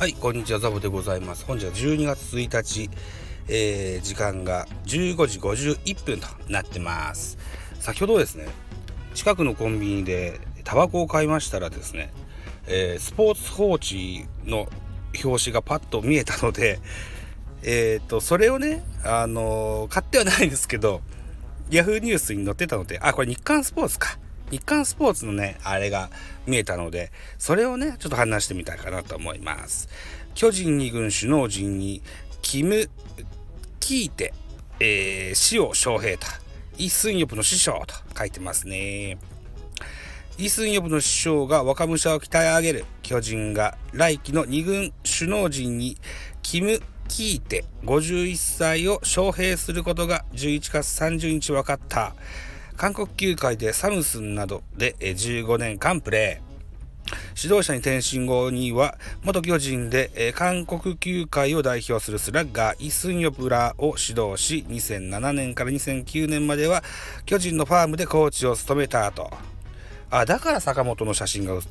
はい、こんにちは、ザボでございます。本日は12月1日、えー、時間が15時51分となってます。先ほどですね、近くのコンビニでタバコを買いましたらですね、えー、スポーツ報知の表紙がパッと見えたので、えっ、と、それをね、あの、買ってはないんですけど、ヤフーニュースに載ってたので、あ、これ日刊スポーツか。日刊スポーツのね、あれが見えたので、それをね、ちょっと話してみたいかなと思います。巨人2軍首脳陣に、キム・キーテ、えー、塩翔平と、イ・スンヨプの師匠と書いてますね。イ・スンヨプの師匠が若武者を鍛え上げる巨人が来季の2軍首脳陣にキム・キーテ51歳を招聘することが11月30日分かった。韓国球界でサムスンなどで15年間プレー。指導者に転身後には元巨人でえ韓国球界を代表するスラッガーイ・スンヨプラを指導し2007年から2009年までは巨人のファームでコーチを務めた後あ、だから坂本の写真が写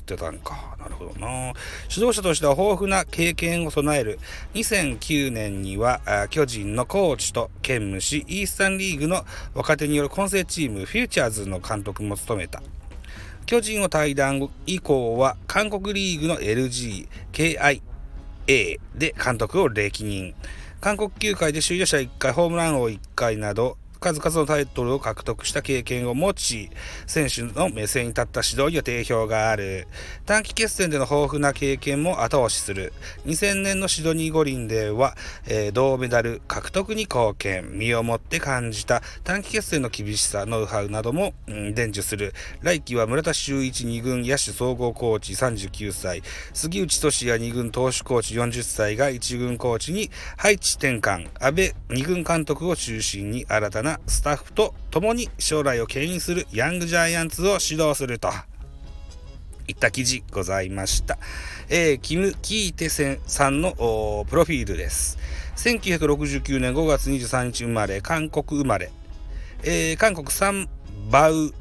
ってたんか。なるほどな。指導者としては豊富な経験を備える。2009年には巨人のコーチと兼務し、イースタンリーグの若手による混成チーム、フューチャーズの監督も務めた。巨人を退団以降は韓国リーグの LG、KIA で監督を歴任。韓国球界で首位打者1回、ホームラン王1回など、数々のタイトルを獲得した経験を持ち、選手の目線に立った指導には定評がある。短期決戦での豊富な経験も後押しする。2000年のシドニー五輪では、えー、銅メダル獲得に貢献。身をもって感じた短期決戦の厳しさ、ノウハウなども、うん、伝授する。来季は村田修一二軍野手総合コーチ39歳、杉内俊也二軍投手コーチ40歳が一軍コーチに配置転換。安倍二軍監督を中心に新たなスタッフと共に将来を牽引するヤングジャイアンツを指導するといった記事ございました。えー、キム・キーテセンさんのプロフィールです。1969年5月23日生まれ、韓国生まれ、えー、韓国サンバウ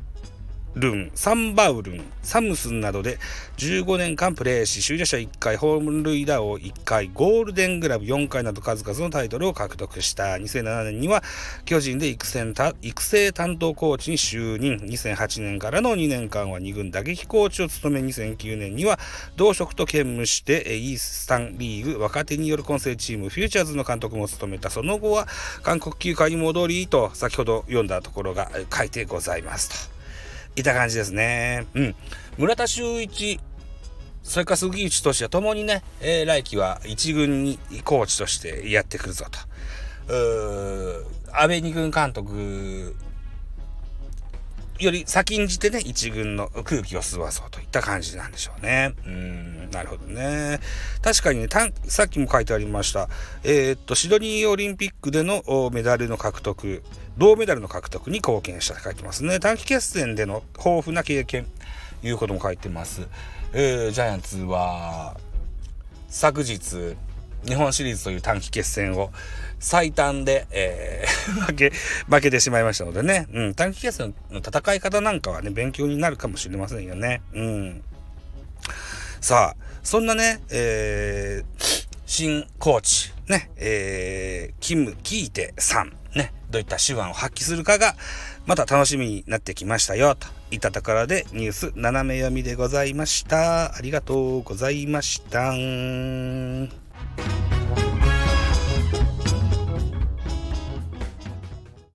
ルン、サンバウルン、サムスンなどで15年間プレーし、首位打者1回、ホーム塁打王1回、ゴールデングラブ4回など数々のタイトルを獲得した。2007年には巨人で育成育成担当コーチに就任。2008年からの2年間は2軍打撃コーチを務め、2009年には同職と兼務して、イースタンリーグ若手による混成チーム、フューチャーズの監督も務めた。その後は韓国球界に戻りと、先ほど読んだところが書いてございますと。いた感じですね。うん。村田修一、それから杉内俊也ともにね、えー、来季は一軍にコーチとしてやってくるぞと。う安倍二軍監督より先んじてね、一軍の空気を吸わそうといった感じなんでしょうね。うん、なるほどね。確かにね、さっきも書いてありました。えー、っと、シドニーオリンピックでのメダルの獲得、銅メダルの獲得に貢献したと書いてますね。短期決戦での豊富な経験、いうことも書いてます。えー、ジャイアンツは、昨日、日本シリーズという短期決戦を最短で、えー、負け、負けてしまいましたのでね、うん、短期決戦の戦い方なんかはね、勉強になるかもしれませんよね。うん。さあ、そんなね、えー、新コーチ、ね、えー、キム・キーテさん、ね、どういった手腕を発揮するかが、また楽しみになってきましたよ、といったところでニュース斜め読みでございました。ありがとうございました。